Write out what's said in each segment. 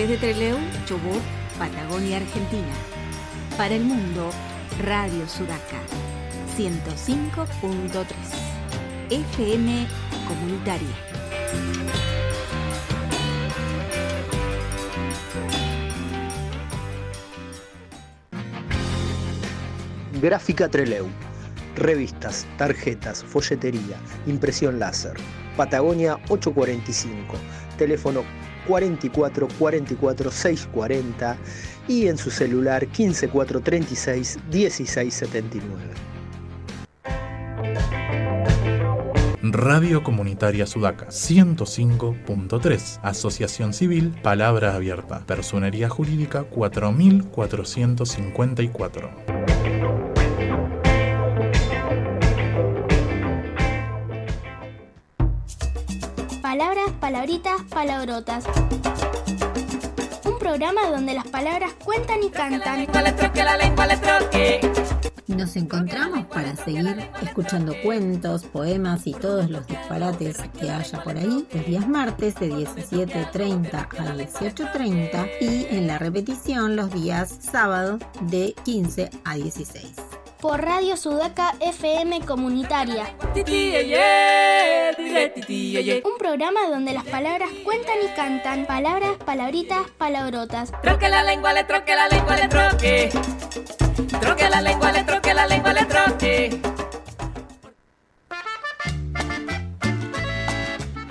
Santa Fe de Trelew, Chubut, Patagonia, Argentina. Para el mundo, Radio Sudaca, 105.3. FM Comunitaria. Gráfica Treleu. Revistas, tarjetas, folletería, impresión láser. Patagonia 845. Teléfono 44 44 640 y en su celular 15 436 1679. Radio Comunitaria Sudaca 105.3. Asociación Civil Palabra Abierta. Personería Jurídica 4454. Palabras, palabritas, palabrotas. Un programa donde las palabras cuentan y cantan. Nos encontramos para seguir escuchando cuentos, poemas y todos los disparates que haya por ahí los días martes de 17.30 a 18.30 y en la repetición los días sábado de 15 a 16 por Radio Sudaca FM Comunitaria. Un programa donde las palabras cuentan y cantan. Palabras, palabritas, palabrotas. Troque la lengua, le troque la lengua, le troque. Troque la lengua, le troque la lengua, le troque.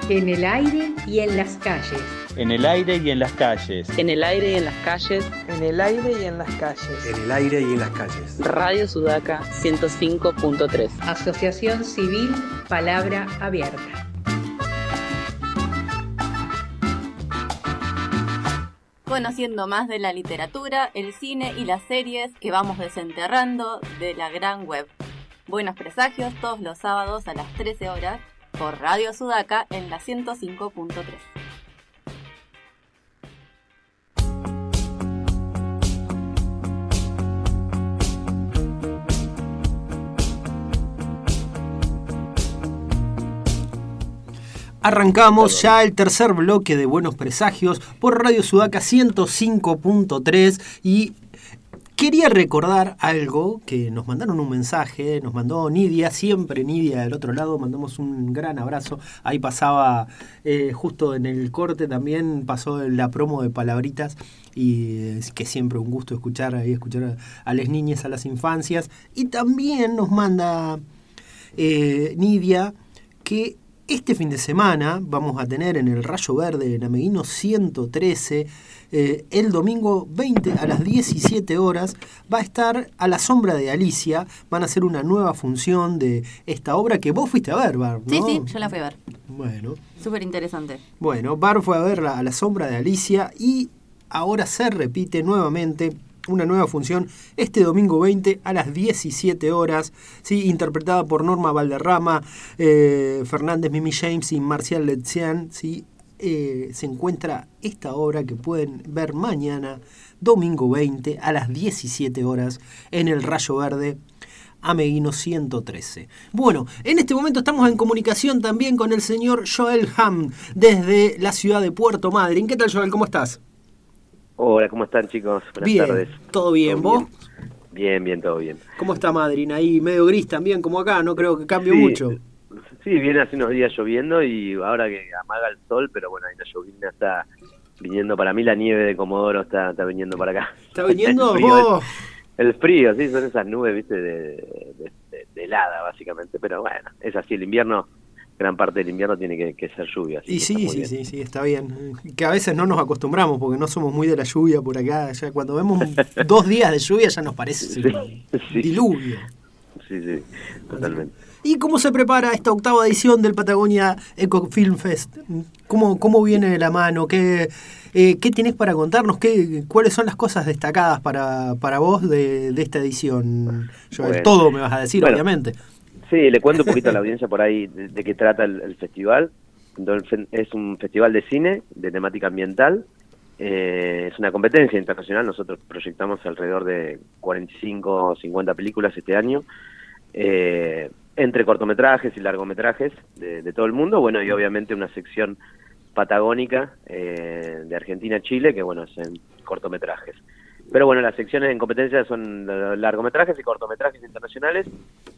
En el aire y en las calles. En el aire y en las calles. En el aire y en las calles. En el aire y en las calles. En el aire y en las calles. Radio Sudaca 105.3. Asociación Civil Palabra Abierta. Conociendo más de la literatura, el cine y las series que vamos desenterrando de la gran web. Buenos presagios todos los sábados a las 13 horas por Radio Sudaca en la 105.3. Arrancamos ya el tercer bloque de Buenos Presagios por Radio Sudaca 105.3 y quería recordar algo que nos mandaron un mensaje, nos mandó Nidia, siempre Nidia del otro lado, mandamos un gran abrazo. Ahí pasaba, eh, justo en el corte también pasó la promo de palabritas y es que siempre un gusto escuchar ahí, escuchar a, las niñas, a las infancias. Y también nos manda eh, Nidia que este fin de semana vamos a tener en el Rayo Verde en Ameguino 113, eh, el domingo 20 a las 17 horas, va a estar a la sombra de Alicia. Van a hacer una nueva función de esta obra que vos fuiste a ver, Bar. Sí, sí, yo la fui a ver. Bueno. Súper interesante. Bueno, Bar fue a verla a la sombra de Alicia y ahora se repite nuevamente una nueva función este domingo 20 a las 17 horas, ¿sí? interpretada por Norma Valderrama, eh, Fernández Mimi James y Marcial Letzian. ¿sí? Eh, se encuentra esta obra que pueden ver mañana, domingo 20 a las 17 horas, en el Rayo Verde. Ameguino 113. Bueno, en este momento estamos en comunicación también con el señor Joel Ham desde la ciudad de Puerto Madryn. ¿Qué tal, Joel? ¿Cómo estás? Hola, ¿cómo están chicos? Buenas bien, tardes. ¿Todo bien? ¿Vos? Bien? bien, todo bien. ¿Cómo está Madrid? Ahí medio gris también, como acá, no creo que cambie mucho. Sí, viene hace unos días lloviendo y ahora que amaga el sol, pero bueno, ahí la llovina está viniendo para mí, la nieve de Comodoro está, está viniendo para acá. ¿Está viniendo el, frío, el, frío, sí, son esas nubes, viste, de, de helada básicamente, pero bueno, es así, el invierno gran parte del invierno tiene que, ser lluvia. Y sí, sí, sí, sí, está bien. Que a veces no nos acostumbramos porque no somos muy de la lluvia por acá. Ya cuando vemos dos días de lluvia ya nos parece diluvio. Sí, sí, totalmente. ¿Y cómo se prepara esta octava edición del Patagonia Eco Film Fest? ¿Cómo, cómo viene de la mano? ¿Qué, eh, ¿Qué tenés para contarnos? ¿Qué, ¿Cuáles son las cosas destacadas para, para vos de, esta edición? todo me vas a decir, obviamente. Sí, le cuento un poquito a la audiencia por ahí de, qué trata el, festival. es un festival de cine de temática ambiental. Eh, es una competencia internacional. Nosotros proyectamos alrededor de 45 o 50 películas este año, eh, entre cortometrajes y largometrajes de, todo el mundo. Bueno, y obviamente una sección patagónica eh, de Argentina a Chile, que bueno, es en cortometrajes. Pero bueno, las secciones en competencia son largometrajes y cortometrajes internacionales.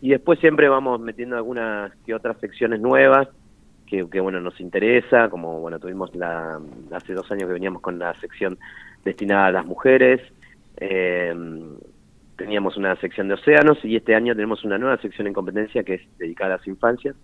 Y después siempre vamos metiendo algunas que otras secciones nuevas que, bueno nos interesa, como bueno tuvimos la hace dos años que veníamos con la sección destinada a las mujeres, eh, teníamos una sección de océanos y este año tenemos una nueva sección en competencia que es dedicada a las infancias,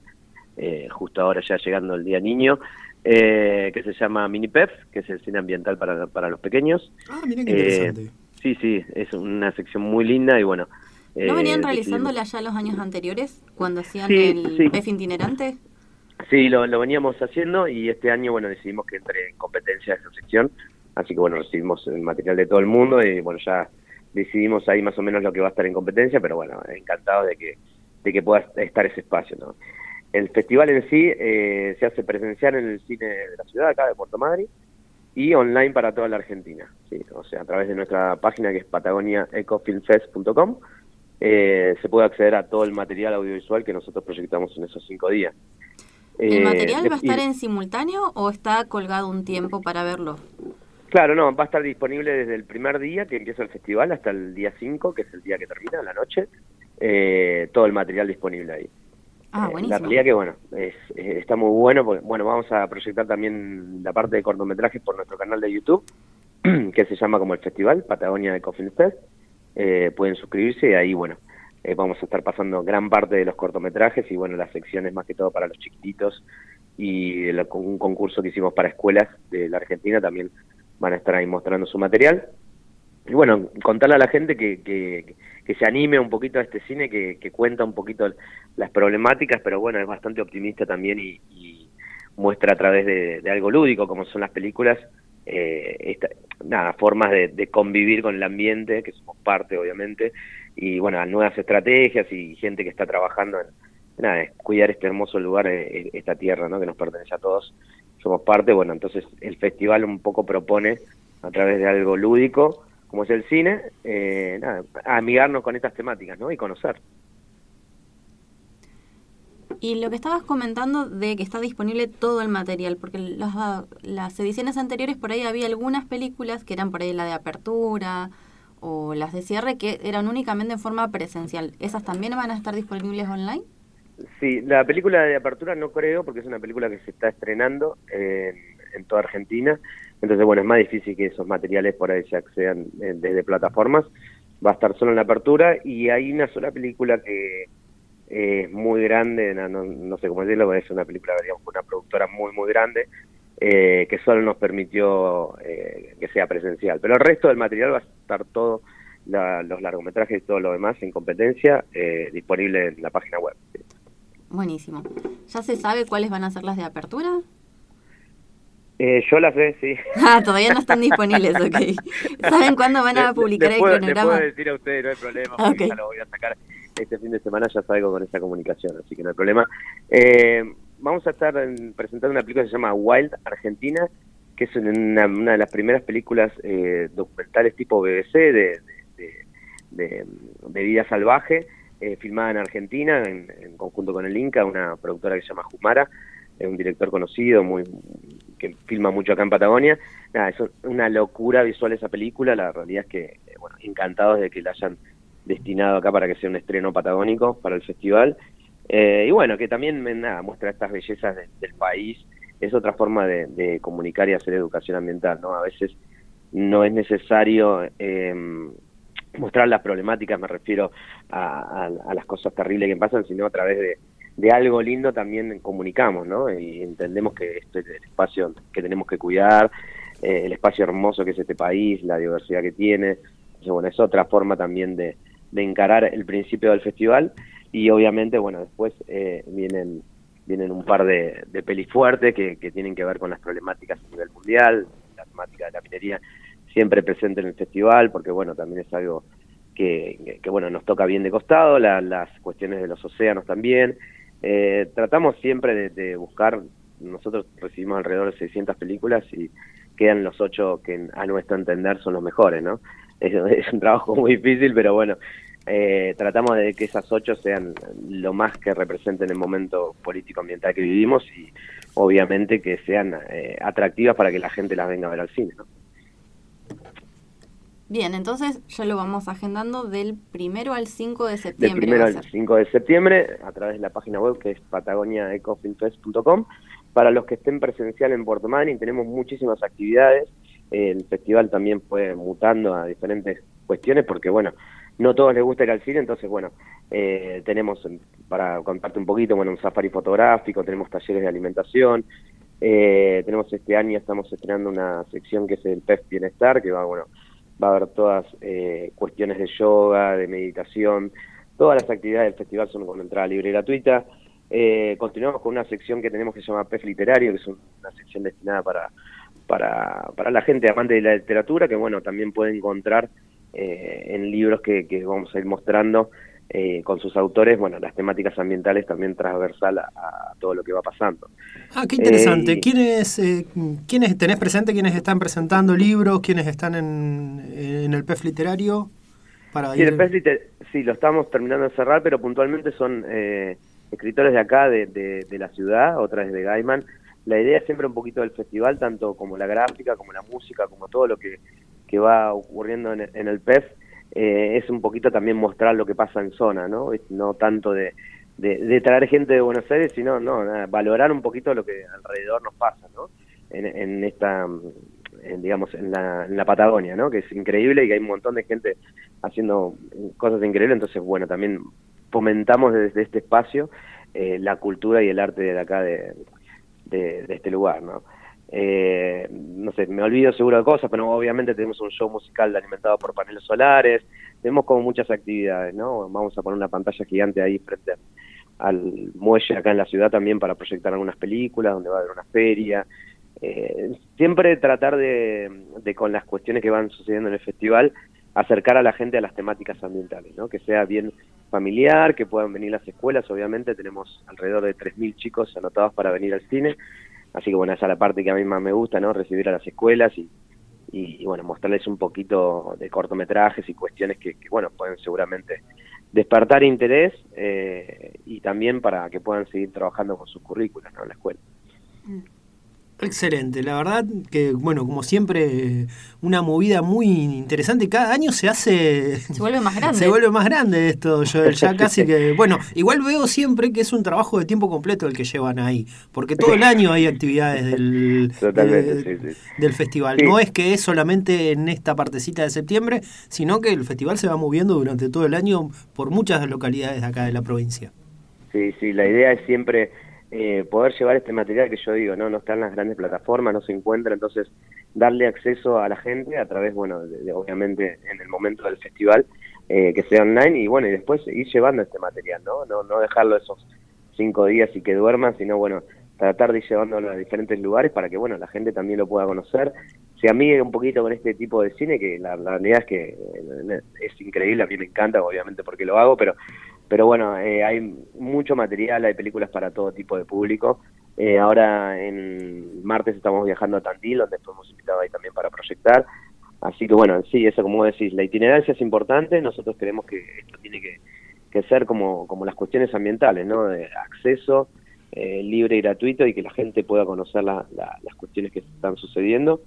eh, justo ahora ya llegando el Día Niño, eh, que se llama Mini Pep, que es el cine ambiental para, para los pequeños. Ah, miren qué interesante. Sí, sí, es una sección muy linda y bueno. ¿No venían realizándola ya los años anteriores cuando hacían el PEF itinerante? Sí, lo, lo veníamos haciendo y este año, bueno, decidimos que entre en competencia esa sección. Así que, bueno, recibimos el material de todo el mundo y, bueno, ya decidimos ahí más o menos lo que va a estar en competencia, pero bueno, encantado de que, de que pueda estar ese espacio, ¿no? El festival en sí eh, se hace presencial en el cine de la ciudad, acá de Puerto Madrid, y online para toda la Argentina, ¿sí? o sea, a través de nuestra página que es patagoniaecofilmfest.com, eh, se puede acceder a todo el material audiovisual que nosotros proyectamos en esos cinco días. ¿El eh, material va a estar en simultáneo o está colgado un tiempo para verlo? Claro, no, va a estar disponible desde el primer día que empieza el festival hasta el día 5, que es el día que termina, la noche, eh, todo el material disponible ahí. Ah, eh, la realidad que, bueno, es, está muy bueno, porque, bueno, vamos a proyectar también la parte de cortometrajes por nuestro canal de YouTube, que se llama como el festival, Patagonia de Coffin Fest. Eh, pueden suscribirse y ahí, bueno, vamos a estar pasando gran parte de los cortometrajes y, bueno, las secciones más que todo para los chiquititos y un concurso que hicimos para escuelas de la Argentina también van a estar ahí mostrando su material. Y bueno, contarle a la gente que, que, se anime un poquito a este cine, que, cuenta un poquito las problemáticas, pero bueno, es bastante optimista también y, muestra a través de, algo lúdico, como son las películas, eh, nada, formas de, convivir con el ambiente, que somos parte obviamente, y bueno, nuevas estrategias y gente que está trabajando en, nada, cuidar este hermoso lugar, eh, esta tierra, ¿no? que nos pertenece a todos somos parte, bueno, entonces el festival un poco propone a través de algo lúdico, como es el cine, eh, nada, amigarnos con estas temáticas, ¿no? Y conocer. Y lo que estabas comentando de que está disponible todo el material, porque las, las ediciones anteriores por ahí había algunas películas que eran por ahí la de apertura o las de cierre que eran únicamente en forma presencial. ¿Esas también van a estar disponibles online? Sí, la película de apertura no creo, porque es una película que se está estrenando en, toda Argentina. Entonces, bueno, es más difícil que esos materiales por ahí se accedan eh, desde plataformas. Va a estar solo en la apertura y hay una sola película que es muy grande, no, sé cómo decirlo, es una película, digamos, una productora muy, muy grande, eh, que solo nos permitió eh, que sea presencial. Pero el resto del material va a estar todo, los largometrajes y todo lo demás en competencia, disponible en la página web. Buenísimo. ¿Ya se sabe cuáles van a ser las de apertura? Eh, yo las sé, sí. Ah, todavía no están disponibles, ok. ¿Saben cuándo van a publicar el cronograma? puedo decir a ustedes, no hay problema, porque ya lo voy a sacar este fin de semana, ya salgo con esa comunicación, así que no hay problema. Eh, vamos a estar presentando una película que se llama Wild Argentina, que es una, de las primeras películas eh, documentales tipo BBC de, de, de vida salvaje, eh, filmada en Argentina, en, conjunto con el Inca, una productora que se llama Jumara, un director conocido, muy que filma mucho acá en Patagonia. Nada, es una locura visual esa película, la realidad es que, eh, bueno, encantados de que la hayan destinado acá para que sea un estreno patagónico para el festival. Eh, y bueno, que también nada, muestra estas bellezas del país, es otra forma de, comunicar y hacer educación ambiental, ¿no? A veces no es necesario eh, mostrar las problemáticas, me refiero a, las cosas terribles que pasan, sino a través de, algo lindo también comunicamos, ¿no? Y entendemos que este es el espacio que tenemos que cuidar, eh, el espacio hermoso que es este país, la diversidad que tiene. bueno, es otra forma también de, encarar el principio del festival y obviamente, bueno, después eh, vienen vienen un par de, de pelis fuertes que, que tienen que ver con las problemáticas a nivel mundial, la temática de la minería siempre presente en el festival, porque bueno, también es algo que, bueno, nos toca bien de costado, las cuestiones de los océanos también. Eh, tratamos siempre de, buscar, nosotros recibimos alrededor de 600 películas y quedan los ocho que a nuestro entender son los mejores, ¿no? Es, un trabajo muy difícil, pero bueno, eh, tratamos de que esas ocho sean lo más que representen el momento político ambiental que vivimos y obviamente que sean eh, atractivas para que la gente las venga a ver al cine. ¿no? Bien, entonces ya lo vamos agendando del primero al 5 de septiembre. Del primero al 5 de septiembre a través de la página web que es patagoniaecofilmfest.com. Para los que estén presencial en Puerto Madryn tenemos muchísimas actividades. El festival también fue mutando a diferentes cuestiones porque, bueno, no todos les gusta ir al cine, entonces, bueno, eh, tenemos, para contarte un poquito, bueno, un safari fotográfico, tenemos talleres de alimentación, eh, tenemos este año, estamos estrenando una sección que es el PEF Bienestar, que va, bueno, va a haber todas eh, cuestiones de yoga, de meditación, todas las actividades del festival son con entrada libre y gratuita. Eh, continuamos con una sección que tenemos que se llama PEF Literario, que es una sección destinada para, para, para la gente amante de la literatura, que bueno, también puede encontrar eh, en libros que, que, vamos a ir mostrando eh, con sus autores, bueno, las temáticas ambientales también transversal a, a todo lo que va pasando. Ah, qué interesante. Eh, ¿Quiénes, eh, ¿Quiénes tenés presente? ¿Quiénes están presentando libros? ¿Quiénes están en, en el PEF literario? Para sí, ir... el PEF liter sí, lo estamos terminando de cerrar, pero puntualmente son eh, escritores de acá, de, de, de, la ciudad, otra vez de Gaiman. La idea es siempre un poquito del festival, tanto como la gráfica, como la música, como todo lo que, que va ocurriendo en, en el PEF, eh, es un poquito también mostrar lo que pasa en zona, ¿no? No tanto de, de, traer gente de Buenos Aires, sino no, nada, valorar un poquito lo que alrededor nos pasa, ¿no? En, en esta, en, digamos, en la, en la Patagonia, ¿no? Que es increíble y que hay un montón de gente haciendo cosas increíbles, entonces, bueno, también fomentamos desde este espacio eh, la cultura y el arte de acá de, de, de este lugar, ¿no? Eh, no sé, me olvido seguro de cosas, pero obviamente tenemos un show musical alimentado por paneles solares, tenemos como muchas actividades, ¿no? Vamos a poner una pantalla gigante ahí frente al muelle acá en la ciudad también para proyectar algunas películas, donde va a haber una feria. Eh, siempre tratar de, con las cuestiones que van sucediendo en el festival, acercar a la gente a las temáticas ambientales, ¿no? Que sea bien familiar, que puedan venir las escuelas, obviamente tenemos alrededor de 3.000 chicos anotados para venir al cine, Así que bueno, esa es la parte que a mí más me gusta, ¿no? Recibir a las escuelas y, y, bueno, mostrarles un poquito de cortometrajes y cuestiones que, que bueno, pueden seguramente despertar interés eh, y también para que puedan seguir trabajando con sus currículas ¿no? en la escuela. Mm. Excelente, la verdad que, bueno, como siempre, una movida muy interesante. Cada año se hace. Se vuelve más grande. Se vuelve más grande esto, Joel. Ya casi que. Bueno, igual veo siempre que es un trabajo de tiempo completo el que llevan ahí. Porque todo el año hay actividades del, de, sí, sí. del festival. Sí. No es que es solamente en esta partecita de septiembre, sino que el festival se va moviendo durante todo el año por muchas localidades de acá de la provincia. Sí, sí, la idea es siempre eh, poder llevar este material que yo digo, no no está en las grandes plataformas, no se encuentra, entonces darle acceso a la gente a través, bueno, de, obviamente en el momento del festival, eh, que sea online y bueno, y después ir llevando este material, ¿no? No, no dejarlo esos cinco días y que duerman, sino bueno, tratar de ir llevándolo a diferentes lugares para que bueno, la gente también lo pueda conocer, se amigue un poquito con este tipo de cine, que la, la realidad es que eh, es increíble, a mí me encanta, obviamente porque lo hago, pero pero bueno, eh, hay mucho material, hay películas para todo tipo de público. Eh, ahora en martes estamos viajando a Tandil, donde fuimos invitados ahí también para proyectar. Así que bueno, sí, eso como decís, la itinerancia es importante, nosotros creemos que esto tiene que, ser como, como las cuestiones ambientales, ¿no? De acceso eh, libre y gratuito y que la gente pueda conocer la, las cuestiones que están sucediendo.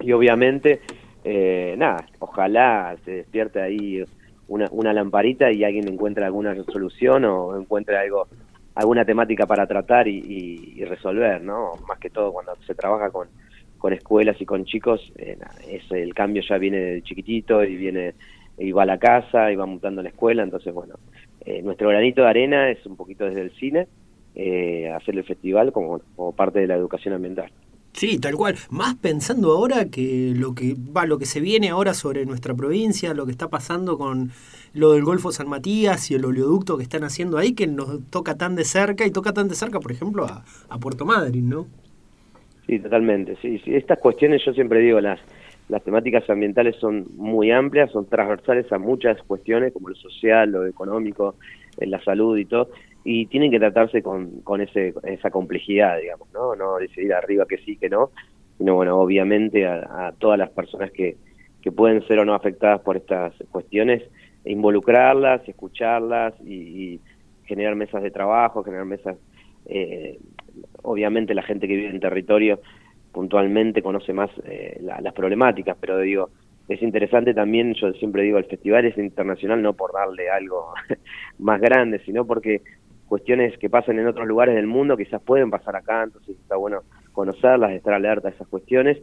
Y obviamente, eh, nada, ojalá se despierte ahí una, una lamparita y alguien encuentre alguna solución o encuentre algo alguna temática para tratar y, resolver, ¿no? Más que todo cuando se trabaja con, con escuelas y con chicos, eh, es, el cambio ya viene de chiquitito y viene y va a la casa y va mutando la escuela, entonces bueno, eh, nuestro granito de arena es un poquito desde el cine, eh, hacer el festival como parte de la educación ambiental. Sí, tal cual. Más pensando ahora que lo que va, lo que se viene ahora sobre nuestra provincia, lo que está pasando con lo del Golfo San Matías y el oleoducto que están haciendo ahí, que nos toca tan de cerca y toca tan de cerca, por ejemplo, a, Puerto Madryn, ¿no? Sí, totalmente. Sí, sí. Estas cuestiones, yo siempre digo, las las temáticas ambientales son muy amplias, son transversales a muchas cuestiones, como lo social, lo económico, la salud y todo y tienen que tratarse con, con ese, esa complejidad, digamos, ¿no? No decidir arriba que sí, que no, sino, bueno, obviamente a, a todas las personas que, que pueden ser o no afectadas por estas cuestiones, involucrarlas, escucharlas y, generar mesas de trabajo, generar mesas, eh, obviamente la gente que vive en territorio puntualmente conoce más eh, las problemáticas, pero digo, es interesante también, yo siempre digo, el festival es internacional no por darle algo más grande, sino porque cuestiones que pasan en otros lugares del mundo quizás pueden pasar acá, entonces está bueno conocerlas, estar alerta a esas cuestiones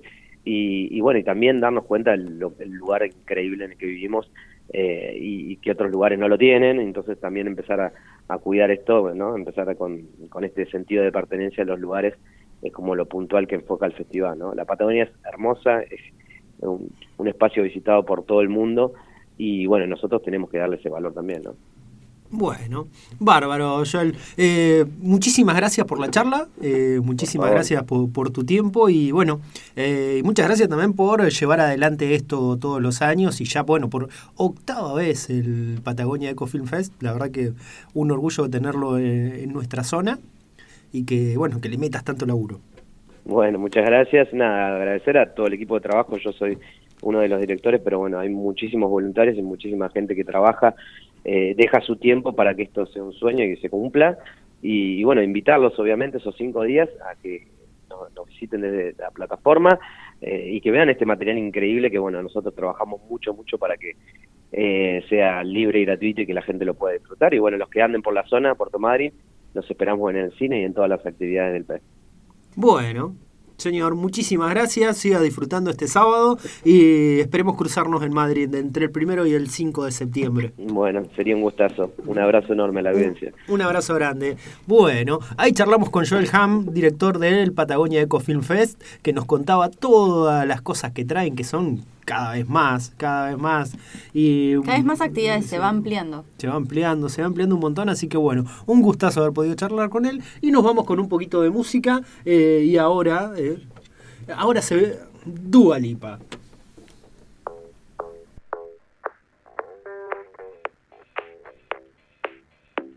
y, bueno, y también darnos cuenta del, lugar increíble en el que vivimos eh, y, que otros lugares no lo tienen, entonces también empezar a, cuidar esto, ¿no? empezar con, con, este sentido de pertenencia a los lugares es como lo puntual que enfoca el festival. ¿no? La Patagonia es hermosa, es un, un espacio visitado por todo el mundo y bueno, nosotros tenemos que darle ese valor también. ¿no? Bueno, bárbaro, Joel. Eh, muchísimas gracias por la charla, eh, muchísimas gracias por, tu tiempo y bueno, eh, muchas gracias también por llevar adelante esto todos los años y ya, bueno, por octava vez el Patagonia Eco Film Fest. La verdad que un orgullo tenerlo en, nuestra zona y que, bueno, que le metas tanto laburo. Bueno, muchas gracias. Nada, agradecer a todo el equipo de trabajo. Yo soy uno de los directores, pero bueno, hay muchísimos voluntarios y muchísima gente que trabaja eh, deja su tiempo para que esto sea un sueño y que se cumpla. Y, bueno, invitarlos obviamente esos cinco días a que nos, visiten desde la plataforma eh, y que vean este material increíble que bueno, nosotros trabajamos mucho, mucho para que eh, sea libre y gratuito y que la gente lo pueda disfrutar. Y bueno, los que anden por la zona, Puerto Madryn, los esperamos en el cine y en todas las actividades del país. Bueno, Señor, muchísimas gracias. Siga disfrutando este sábado y esperemos cruzarnos en Madrid entre el primero y el 5 de septiembre. Bueno, sería un gustazo. Un abrazo enorme a la audiencia. Un, abrazo grande. Bueno, ahí charlamos con Joel Ham, director del Patagonia Eco Film Fest, que nos contaba todas las cosas que traen, que son cada vez más, cada vez más. Y, cada vez más actividades, se va ampliando. Se va ampliando, se va ampliando un montón, así que bueno, un gustazo haber podido charlar con él. Y nos vamos con un poquito de música. Eh, y ahora, eh, ahora se ve Dua Lipa.